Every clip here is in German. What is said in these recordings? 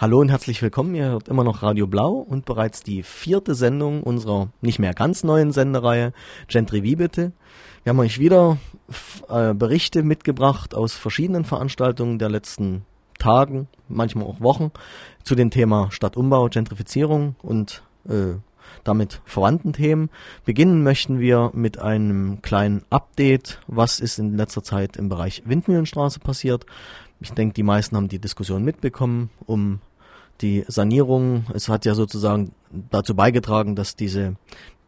Hallo und herzlich willkommen. Ihr hört immer noch Radio Blau und bereits die vierte Sendung unserer nicht mehr ganz neuen Sendereihe Gentry wie bitte. Wir haben euch wieder äh, Berichte mitgebracht aus verschiedenen Veranstaltungen der letzten Tagen, manchmal auch Wochen, zu dem Thema Stadtumbau, Gentrifizierung und äh, damit verwandten Themen. Beginnen möchten wir mit einem kleinen Update, was ist in letzter Zeit im Bereich Windmühlenstraße passiert. Ich denke, die meisten haben die Diskussion mitbekommen um die Sanierung. Es hat ja sozusagen dazu beigetragen, dass diese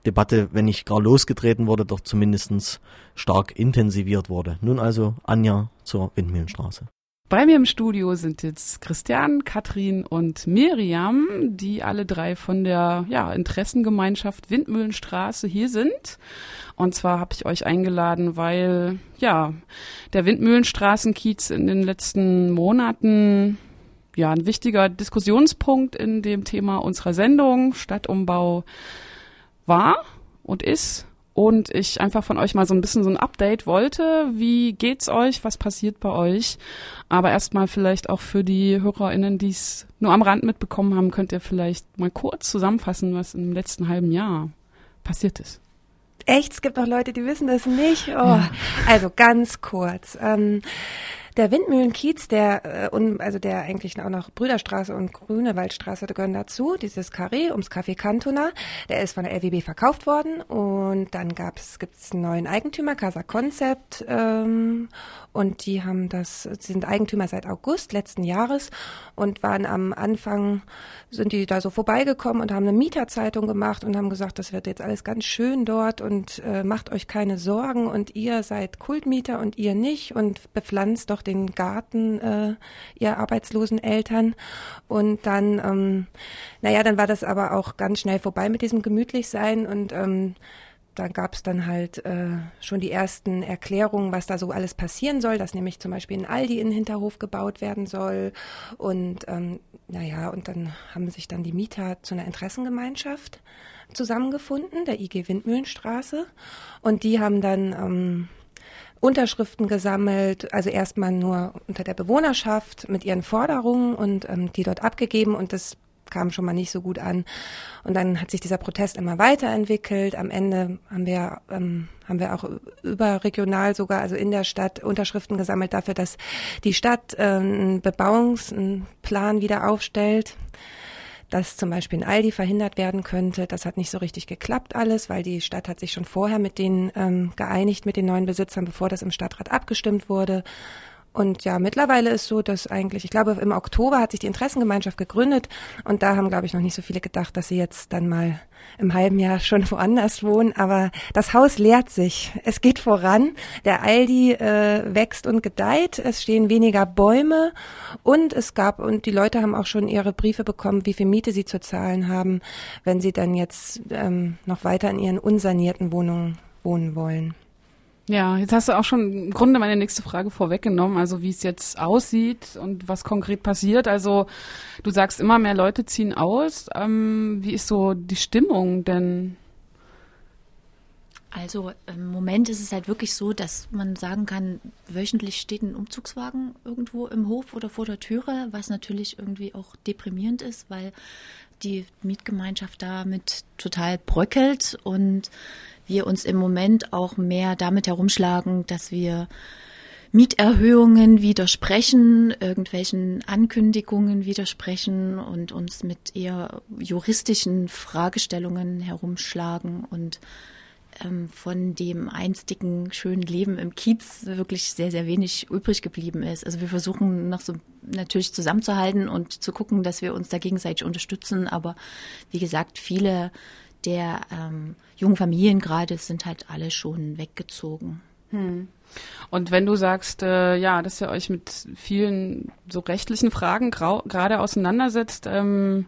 Debatte, wenn nicht gar losgetreten wurde, doch zumindest stark intensiviert wurde. Nun also Anja zur Windmühlenstraße. Bei mir im Studio sind jetzt Christian, Katrin und Miriam, die alle drei von der ja, Interessengemeinschaft Windmühlenstraße hier sind. Und zwar habe ich euch eingeladen, weil ja der Windmühlenstraßenkiez in den letzten Monaten ja ein wichtiger Diskussionspunkt in dem Thema unserer Sendung Stadtumbau war und ist und ich einfach von euch mal so ein bisschen so ein Update wollte. Wie geht's euch? Was passiert bei euch? Aber erstmal vielleicht auch für die HörerInnen, die es nur am Rand mitbekommen haben, könnt ihr vielleicht mal kurz zusammenfassen, was im letzten halben Jahr passiert ist. Echt? Es gibt noch Leute, die wissen das nicht. Oh. Ja. Also ganz kurz. Ähm, der Windmühlenkiez, der, äh, also der eigentlich auch noch Brüderstraße und Grünewaldstraße gehören dazu, dieses Carré ums Café Cantona, der ist von der LWB verkauft worden und dann gab's, gibt's einen neuen Eigentümer, Casa Concept, ähm, und die haben das, sind Eigentümer seit August letzten Jahres und waren am Anfang, sind die da so vorbeigekommen und haben eine Mieterzeitung gemacht und haben gesagt, das wird jetzt alles ganz schön dort und äh, macht euch keine Sorgen und ihr seid Kultmieter und ihr nicht und bepflanzt doch den Garten äh, ihr arbeitslosen Eltern. Und dann, ähm, naja, dann war das aber auch ganz schnell vorbei mit diesem Gemütlichsein und ähm, da gab es dann halt äh, schon die ersten Erklärungen, was da so alles passieren soll, dass nämlich zum Beispiel ein Aldi in den Hinterhof gebaut werden soll. Und ähm, naja, und dann haben sich dann die Mieter zu einer Interessengemeinschaft zusammengefunden, der IG Windmühlenstraße. Und die haben dann ähm, Unterschriften gesammelt, also erstmal nur unter der Bewohnerschaft mit ihren Forderungen und ähm, die dort abgegeben und das kam schon mal nicht so gut an. Und dann hat sich dieser Protest immer weiterentwickelt. Am Ende haben wir, ähm, haben wir auch überregional sogar, also in der Stadt, Unterschriften gesammelt dafür, dass die Stadt äh, einen Bebauungsplan wieder aufstellt dass zum Beispiel ein Aldi verhindert werden könnte. Das hat nicht so richtig geklappt alles, weil die Stadt hat sich schon vorher mit denen ähm, geeinigt, mit den neuen Besitzern, bevor das im Stadtrat abgestimmt wurde. Und ja, mittlerweile ist so, dass eigentlich, ich glaube, im Oktober hat sich die Interessengemeinschaft gegründet und da haben, glaube ich, noch nicht so viele gedacht, dass sie jetzt dann mal im halben Jahr schon woanders wohnen. Aber das Haus leert sich. Es geht voran. Der Aldi äh, wächst und gedeiht. Es stehen weniger Bäume und es gab, und die Leute haben auch schon ihre Briefe bekommen, wie viel Miete sie zu zahlen haben, wenn sie dann jetzt ähm, noch weiter in ihren unsanierten Wohnungen wohnen wollen. Ja, jetzt hast du auch schon im Grunde meine nächste Frage vorweggenommen, also wie es jetzt aussieht und was konkret passiert. Also du sagst immer mehr Leute ziehen aus. Ähm, wie ist so die Stimmung denn? Also im Moment ist es halt wirklich so, dass man sagen kann, wöchentlich steht ein Umzugswagen irgendwo im Hof oder vor der Türe, was natürlich irgendwie auch deprimierend ist, weil die Mietgemeinschaft damit total bröckelt und wir uns im Moment auch mehr damit herumschlagen, dass wir Mieterhöhungen widersprechen, irgendwelchen Ankündigungen widersprechen und uns mit eher juristischen Fragestellungen herumschlagen und ähm, von dem einstigen schönen Leben im Kiez wirklich sehr, sehr wenig übrig geblieben ist. Also wir versuchen noch so natürlich zusammenzuhalten und zu gucken, dass wir uns da gegenseitig unterstützen. Aber wie gesagt, viele der ähm, jungen Familien gerade sind halt alle schon weggezogen. Hm. Und wenn du sagst, äh, ja, dass ihr euch mit vielen so rechtlichen Fragen gerade auseinandersetzt, ähm,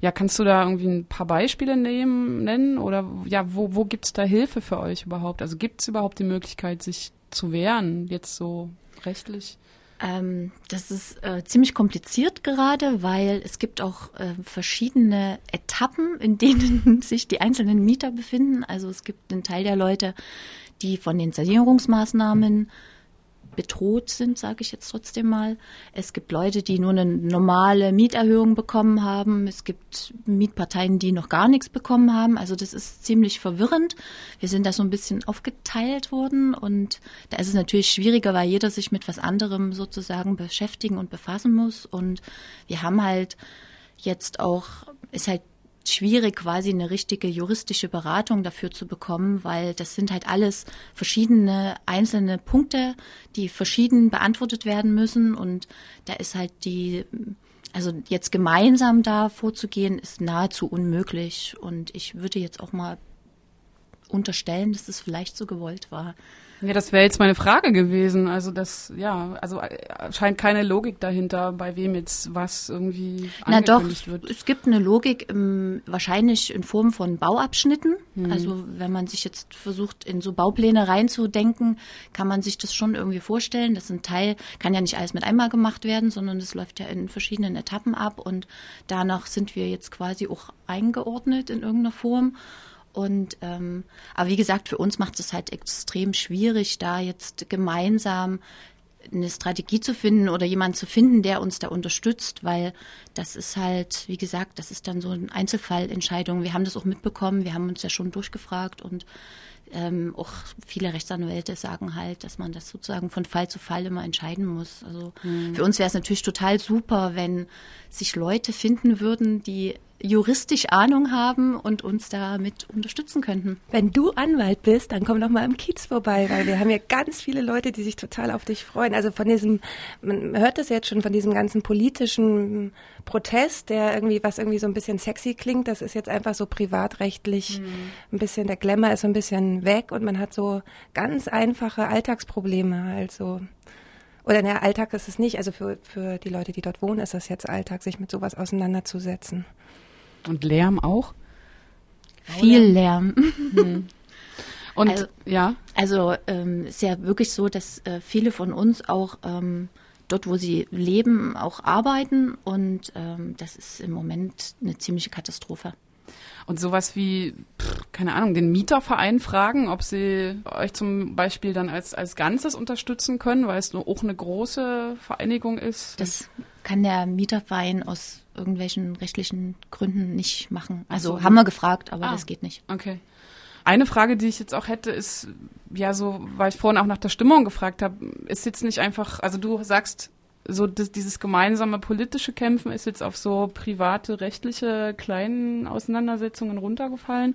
ja, kannst du da irgendwie ein paar Beispiele nehmen, nennen? Oder ja, wo, wo gibt es da Hilfe für euch überhaupt? Also gibt es überhaupt die Möglichkeit, sich zu wehren, jetzt so rechtlich? Ähm, das ist äh, ziemlich kompliziert gerade, weil es gibt auch äh, verschiedene Etappen, in denen sich die einzelnen Mieter befinden. Also es gibt einen Teil der Leute, die von den Sanierungsmaßnahmen bedroht sind, sage ich jetzt trotzdem mal. Es gibt Leute, die nur eine normale Mieterhöhung bekommen haben. Es gibt Mietparteien, die noch gar nichts bekommen haben. Also das ist ziemlich verwirrend. Wir sind da so ein bisschen aufgeteilt worden und da ist es natürlich schwieriger, weil jeder sich mit was anderem sozusagen beschäftigen und befassen muss. Und wir haben halt jetzt auch, ist halt schwierig, quasi eine richtige juristische Beratung dafür zu bekommen, weil das sind halt alles verschiedene einzelne Punkte, die verschieden beantwortet werden müssen. Und da ist halt die, also jetzt gemeinsam da vorzugehen, ist nahezu unmöglich. Und ich würde jetzt auch mal unterstellen, dass es vielleicht so gewollt war. Ja, das wäre jetzt meine Frage gewesen. Also das, ja, also äh, scheint keine Logik dahinter, bei wem jetzt was irgendwie Na doch, wird. es gibt eine Logik im, wahrscheinlich in Form von Bauabschnitten. Hm. Also wenn man sich jetzt versucht, in so Baupläne reinzudenken, kann man sich das schon irgendwie vorstellen. Das ist ein Teil, kann ja nicht alles mit einmal gemacht werden, sondern das läuft ja in verschiedenen Etappen ab und danach sind wir jetzt quasi auch eingeordnet in irgendeiner Form. Und ähm, aber wie gesagt, für uns macht es halt extrem schwierig, da jetzt gemeinsam eine Strategie zu finden oder jemanden zu finden, der uns da unterstützt, weil das ist halt, wie gesagt, das ist dann so eine Einzelfallentscheidung. Wir haben das auch mitbekommen, wir haben uns ja schon durchgefragt und ähm, auch viele Rechtsanwälte sagen halt, dass man das sozusagen von Fall zu Fall immer entscheiden muss. Also mhm. für uns wäre es natürlich total super, wenn sich Leute finden würden, die juristisch Ahnung haben und uns damit unterstützen könnten. Wenn du Anwalt bist, dann komm doch mal im Kiez vorbei, weil wir haben ja ganz viele Leute, die sich total auf dich freuen. Also von diesem, man hört das jetzt schon, von diesem ganzen politischen Protest, der irgendwie, was irgendwie so ein bisschen sexy klingt, das ist jetzt einfach so privatrechtlich mhm. ein bisschen, der Glamour ist so ein bisschen weg und man hat so ganz einfache Alltagsprobleme, also oder der Alltag ist es nicht, also für, für die Leute, die dort wohnen, ist es jetzt Alltag, sich mit sowas auseinanderzusetzen. Und Lärm auch? Viel Lärm. Hm. Und also, ja. Also ähm, ist ja wirklich so, dass äh, viele von uns auch ähm, dort, wo sie leben, auch arbeiten und ähm, das ist im Moment eine ziemliche Katastrophe. Und sowas wie, pff, keine Ahnung, den Mieterverein fragen, ob sie euch zum Beispiel dann als, als Ganzes unterstützen können, weil es auch eine große Vereinigung ist. Das kann der Mieterverein aus irgendwelchen rechtlichen Gründen nicht machen. Also so. haben wir gefragt, aber ah, das geht nicht. Okay. Eine Frage, die ich jetzt auch hätte, ist, ja, so, weil ich vorhin auch nach der Stimmung gefragt habe, ist jetzt nicht einfach, also du sagst, so das, dieses gemeinsame politische Kämpfen ist jetzt auf so private, rechtliche, kleinen Auseinandersetzungen runtergefallen.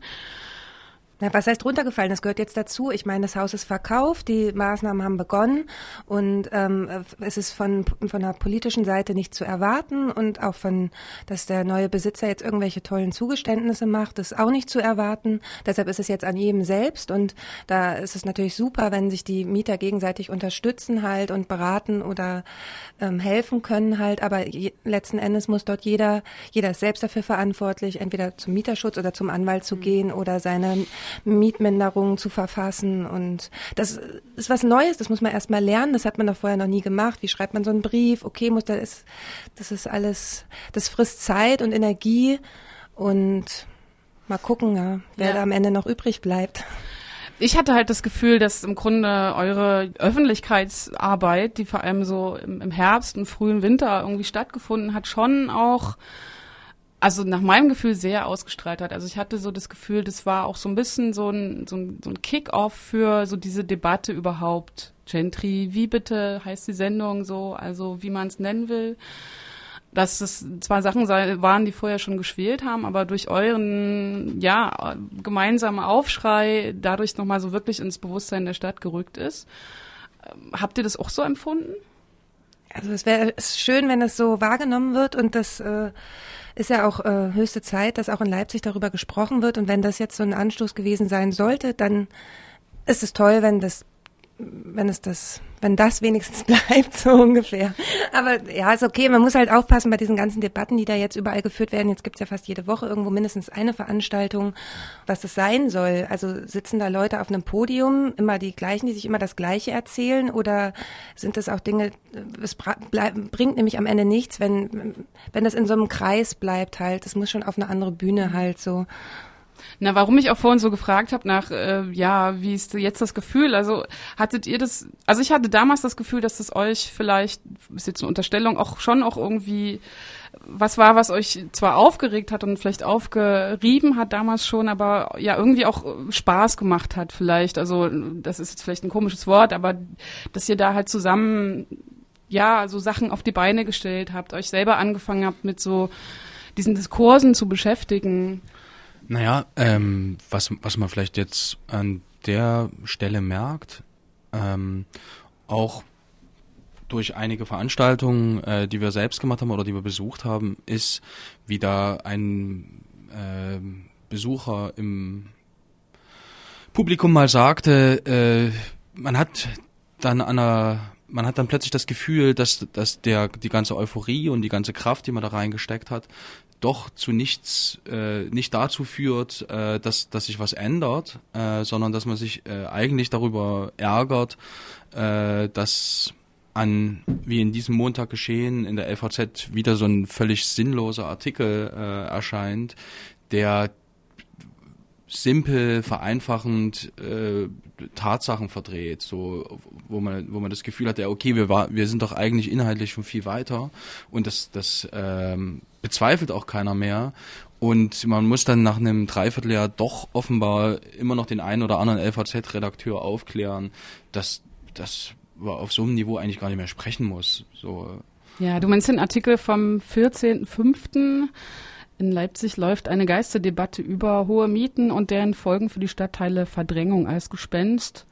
Na, was heißt runtergefallen? Das gehört jetzt dazu. Ich meine, das Haus ist verkauft, die Maßnahmen haben begonnen und ähm, es ist von, von der politischen Seite nicht zu erwarten und auch von, dass der neue Besitzer jetzt irgendwelche tollen Zugeständnisse macht, ist auch nicht zu erwarten. Deshalb ist es jetzt an jedem selbst und da ist es natürlich super, wenn sich die Mieter gegenseitig unterstützen halt und beraten oder ähm, helfen können halt. Aber je, letzten Endes muss dort jeder, jeder ist selbst dafür verantwortlich, entweder zum Mieterschutz oder zum Anwalt zu mhm. gehen oder seine Mietminderungen zu verfassen. Und das ist was Neues, das muss man erstmal lernen. Das hat man doch vorher noch nie gemacht. Wie schreibt man so einen Brief? Okay, muss das, das ist alles, das frisst Zeit und Energie. Und mal gucken, ja, wer ja. da am Ende noch übrig bleibt. Ich hatte halt das Gefühl, dass im Grunde eure Öffentlichkeitsarbeit, die vor allem so im, Herbst und frühen Winter irgendwie stattgefunden hat, schon auch also nach meinem Gefühl sehr ausgestrahlt hat. Also ich hatte so das Gefühl, das war auch so ein bisschen so ein, so ein, so ein Kick-off für so diese Debatte überhaupt. Gentry, wie bitte heißt die Sendung so, also wie man es nennen will. Dass es zwar Sachen waren, die vorher schon geschwält haben, aber durch euren, ja, gemeinsamen Aufschrei dadurch nochmal so wirklich ins Bewusstsein der Stadt gerückt ist. Habt ihr das auch so empfunden? Also es wäre schön, wenn es so wahrgenommen wird und das äh, ist ja auch äh, höchste Zeit, dass auch in Leipzig darüber gesprochen wird. Und wenn das jetzt so ein Anstoß gewesen sein sollte, dann ist es toll, wenn das wenn es das, wenn das wenigstens bleibt, so ungefähr. Aber ja, ist okay. Man muss halt aufpassen bei diesen ganzen Debatten, die da jetzt überall geführt werden. Jetzt gibt's ja fast jede Woche irgendwo mindestens eine Veranstaltung, was das sein soll. Also sitzen da Leute auf einem Podium, immer die gleichen, die sich immer das Gleiche erzählen, oder sind das auch Dinge, es bringt nämlich am Ende nichts, wenn, wenn das in so einem Kreis bleibt halt. Das muss schon auf eine andere Bühne halt so. Na, warum ich auch vorhin so gefragt habe nach, äh, ja, wie ist jetzt das Gefühl? Also hattet ihr das, also ich hatte damals das Gefühl, dass das euch vielleicht, ist jetzt eine Unterstellung, auch schon auch irgendwie was war, was euch zwar aufgeregt hat und vielleicht aufgerieben hat damals schon, aber ja irgendwie auch Spaß gemacht hat vielleicht. Also das ist jetzt vielleicht ein komisches Wort, aber dass ihr da halt zusammen ja so Sachen auf die Beine gestellt habt, euch selber angefangen habt mit so diesen Diskursen zu beschäftigen. Naja, ähm, was, was man vielleicht jetzt an der Stelle merkt, ähm, auch durch einige Veranstaltungen, äh, die wir selbst gemacht haben oder die wir besucht haben, ist, wie da ein äh, Besucher im Publikum mal sagte, äh, man hat dann an einer man hat dann plötzlich das Gefühl, dass, dass der, die ganze Euphorie und die ganze Kraft, die man da reingesteckt hat, doch zu nichts, äh, nicht dazu führt, äh, dass, dass sich was ändert, äh, sondern dass man sich äh, eigentlich darüber ärgert, äh, dass an, wie in diesem Montag geschehen, in der LVZ wieder so ein völlig sinnloser Artikel äh, erscheint, der simpel, vereinfachend äh, Tatsachen verdreht, so wo man wo man das Gefühl hat, ja okay, wir war wir sind doch eigentlich inhaltlich schon viel weiter und das das ähm, bezweifelt auch keiner mehr und man muss dann nach einem Dreivierteljahr doch offenbar immer noch den einen oder anderen LVZ-Redakteur aufklären, dass das auf so einem Niveau eigentlich gar nicht mehr sprechen muss. So. Ja, du meinst den Artikel vom 14.05. In Leipzig läuft eine Geisterdebatte über hohe Mieten und deren Folgen für die Stadtteile Verdrängung als Gespenst.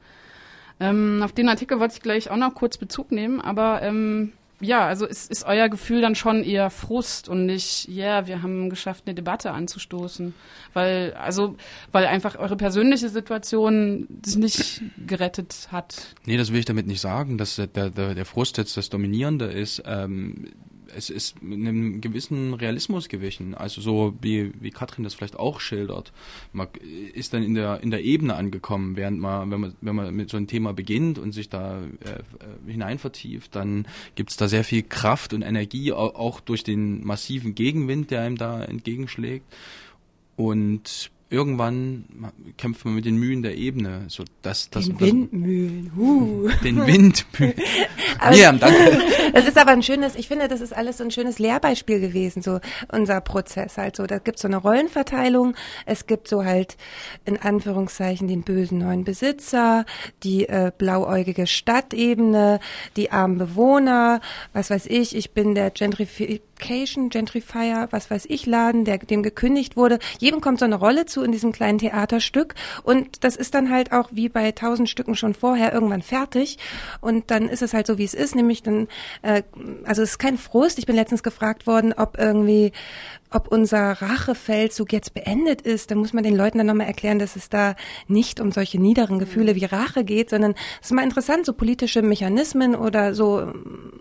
Ähm, auf den Artikel wollte ich gleich auch noch kurz Bezug nehmen, aber ähm, ja, also ist, ist euer Gefühl dann schon eher Frust und nicht, ja, yeah, wir haben geschafft, eine Debatte anzustoßen. Weil, also, weil einfach eure persönliche Situation sich nicht gerettet hat. Nee, das will ich damit nicht sagen, dass der, der, der Frust jetzt das Dominierende ist. Ähm, es ist einem gewissen Realismus gewichen. Also so wie, wie Katrin das vielleicht auch schildert. Man ist dann in der, in der Ebene angekommen, während man, wenn man, wenn man mit so einem Thema beginnt und sich da äh, hinein vertieft, dann gibt es da sehr viel Kraft und Energie, auch durch den massiven Gegenwind, der einem da entgegenschlägt. Und irgendwann kämpft man mit den Mühen der Ebene. So, dass, dass, den Windmühlen. Uh. Den Windmühlen. ja, danke. Das ist aber ein schönes, ich finde, das ist alles so ein schönes Lehrbeispiel gewesen, so unser Prozess halt so. Da gibt so eine Rollenverteilung. Es gibt so halt in Anführungszeichen den bösen neuen Besitzer, die äh, blauäugige Stadtebene, die armen Bewohner, was weiß ich, ich bin der Gentrification, Gentrifier, was weiß ich, Laden, der dem gekündigt wurde. Jedem kommt so eine Rolle zu in diesem kleinen Theaterstück und das ist dann halt auch wie bei tausend Stücken schon vorher irgendwann fertig und dann ist es halt so, wie es ist, nämlich dann, äh, also es ist kein Frust. Ich bin letztens gefragt worden, ob irgendwie ob unser Rachefeldzug jetzt beendet ist, dann muss man den Leuten dann nochmal erklären, dass es da nicht um solche niederen Gefühle wie Rache geht, sondern es ist mal interessant, so politische Mechanismen oder so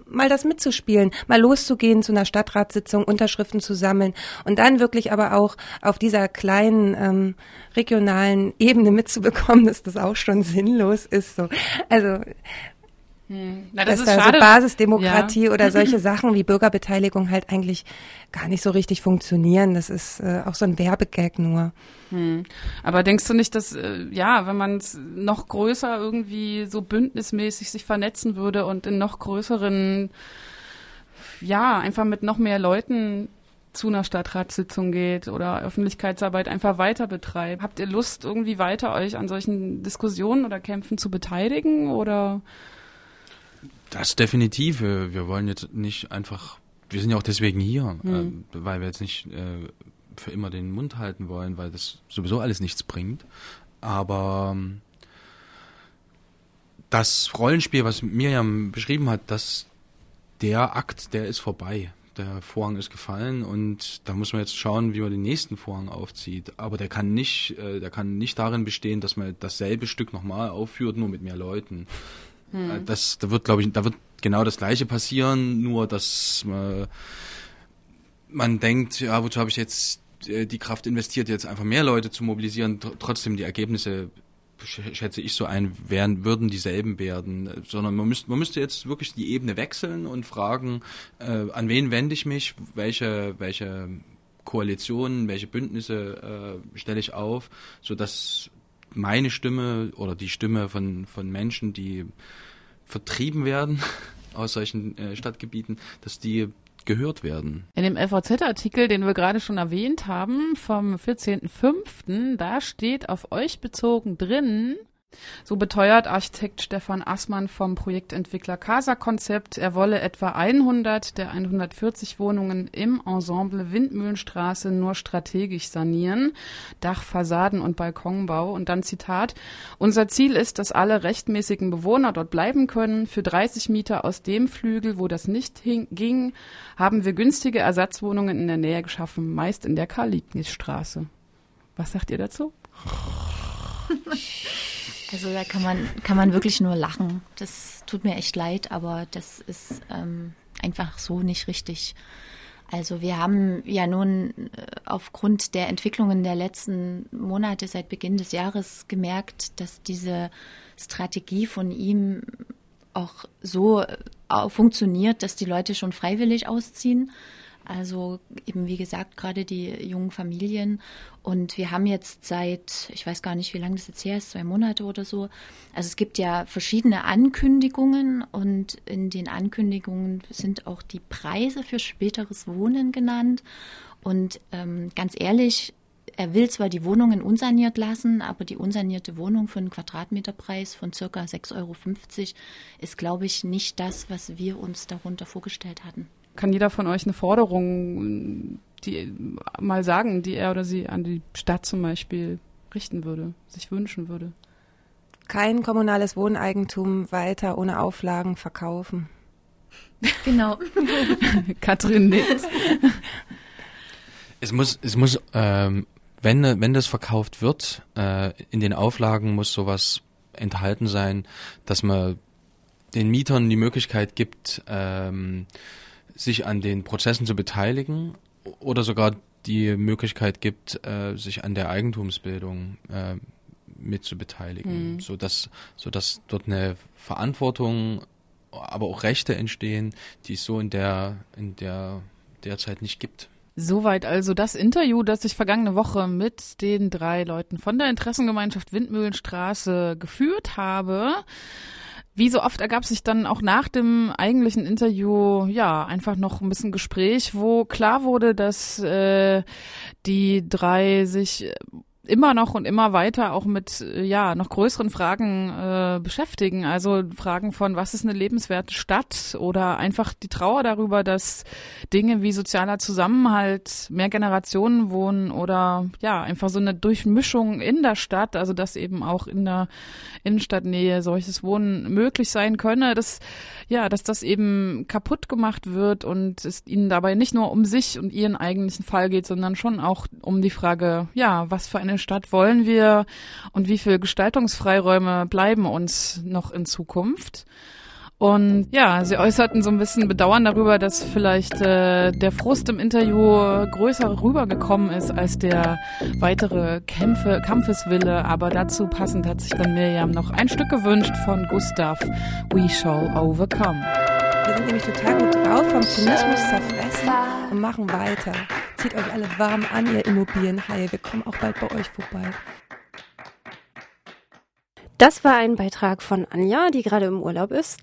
mal das mitzuspielen, mal loszugehen zu einer Stadtratssitzung, Unterschriften zu sammeln und dann wirklich aber auch auf dieser kleinen ähm, regionalen Ebene mitzubekommen, dass das auch schon sinnlos ist. So. Also hm. Na, das dass ist da schade. so Basisdemokratie ja. oder solche Sachen wie Bürgerbeteiligung halt eigentlich gar nicht so richtig funktionieren. Das ist äh, auch so ein Werbegag nur. Hm. Aber denkst du nicht, dass, äh, ja, wenn man es noch größer irgendwie so bündnismäßig sich vernetzen würde und in noch größeren, ja, einfach mit noch mehr Leuten zu einer Stadtratssitzung geht oder Öffentlichkeitsarbeit einfach weiter betreibt. Habt ihr Lust, irgendwie weiter euch an solchen Diskussionen oder Kämpfen zu beteiligen oder? Das definitiv. Wir wollen jetzt nicht einfach, wir sind ja auch deswegen hier, mhm. äh, weil wir jetzt nicht äh, für immer den Mund halten wollen, weil das sowieso alles nichts bringt. Aber ähm, das Rollenspiel, was Miriam beschrieben hat, dass der Akt, der ist vorbei. Der Vorhang ist gefallen und da muss man jetzt schauen, wie man den nächsten Vorhang aufzieht. Aber der kann nicht, äh, der kann nicht darin bestehen, dass man dasselbe Stück nochmal aufführt, nur mit mehr Leuten. Hm. Äh, das, da wird, glaube ich, da wird genau das Gleiche passieren, nur dass äh, man denkt, ja, wozu habe ich jetzt äh, die Kraft investiert, jetzt einfach mehr Leute zu mobilisieren, trotzdem die Ergebnisse schätze ich so ein, wären, würden dieselben werden, sondern man müsste, man müsste jetzt wirklich die Ebene wechseln und fragen, äh, an wen wende ich mich, welche, welche Koalitionen, welche Bündnisse äh, stelle ich auf, so dass meine Stimme oder die Stimme von, von Menschen, die vertrieben werden aus solchen äh, Stadtgebieten, dass die gehört werden. In dem FVZ-Artikel, den wir gerade schon erwähnt haben, vom 14.05., da steht auf euch bezogen drin, so beteuert Architekt Stefan Assmann vom Projektentwickler Casa Konzept, er wolle etwa 100 der 140 Wohnungen im Ensemble Windmühlenstraße nur strategisch sanieren, Dach, Fassaden und Balkonbau. Und dann Zitat, unser Ziel ist, dass alle rechtmäßigen Bewohner dort bleiben können. Für 30 Mieter aus dem Flügel, wo das nicht ging, haben wir günstige Ersatzwohnungen in der Nähe geschaffen, meist in der Karl-Liebknecht-Straße. Was sagt ihr dazu? Also da kann man, kann man wirklich nur lachen. Das tut mir echt leid, aber das ist ähm, einfach so nicht richtig. Also wir haben ja nun äh, aufgrund der Entwicklungen der letzten Monate seit Beginn des Jahres gemerkt, dass diese Strategie von ihm auch so äh, funktioniert, dass die Leute schon freiwillig ausziehen. Also eben wie gesagt, gerade die jungen Familien. Und wir haben jetzt seit, ich weiß gar nicht, wie lange das jetzt her ist, zwei Monate oder so. Also es gibt ja verschiedene Ankündigungen und in den Ankündigungen sind auch die Preise für späteres Wohnen genannt. Und ähm, ganz ehrlich, er will zwar die Wohnungen unsaniert lassen, aber die unsanierte Wohnung für einen Quadratmeterpreis von circa 6,50 Euro ist, glaube ich, nicht das, was wir uns darunter vorgestellt hatten kann jeder von euch eine Forderung, die mal sagen, die er oder sie an die Stadt zum Beispiel richten würde, sich wünschen würde? Kein kommunales Wohneigentum weiter ohne Auflagen verkaufen. Genau. Katrin nickt. Es muss, es muss, ähm, wenn, wenn das verkauft wird, äh, in den Auflagen muss sowas enthalten sein, dass man den Mietern die Möglichkeit gibt, ähm, sich an den Prozessen zu beteiligen oder sogar die Möglichkeit gibt, äh, sich an der Eigentumsbildung äh, mit zu beteiligen, mhm. so dass so dass dort eine Verantwortung, aber auch Rechte entstehen, die es so in der in der derzeit nicht gibt. Soweit also das Interview, das ich vergangene Woche mit den drei Leuten von der Interessengemeinschaft Windmühlenstraße geführt habe. Wie so oft ergab sich dann auch nach dem eigentlichen Interview ja einfach noch ein bisschen Gespräch, wo klar wurde, dass äh, die drei sich immer noch und immer weiter auch mit äh, ja noch größeren Fragen äh, beschäftigen. Also Fragen von was ist eine lebenswerte Stadt oder einfach die Trauer darüber, dass Dinge wie sozialer Zusammenhalt, mehr Generationen wohnen oder ja einfach so eine Durchmischung in der Stadt, also dass eben auch in der Innenstadtnähe solches Wohnen möglich sein könne, dass ja dass das eben kaputt gemacht wird und es ihnen dabei nicht nur um sich und ihren eigentlichen Fall geht, sondern schon auch um die Frage ja was für eine Stadt wollen wir und wie viele Gestaltungsfreiräume bleiben uns noch in Zukunft? Und ja, sie äußerten so ein bisschen Bedauern darüber, dass vielleicht äh, der Frust im Interview größer rübergekommen ist als der weitere Kämpfe, Kampfeswille. Aber dazu passend hat sich dann Miriam noch ein Stück gewünscht von Gustav, We Shall Overcome. Wir sind nämlich total gut drauf, vom Zynismus zerfressen und machen weiter. Zieht euch alle warm an, ihr Immobilienhaie. Wir kommen auch bald bei euch vorbei. Das war ein Beitrag von Anja, die gerade im Urlaub ist.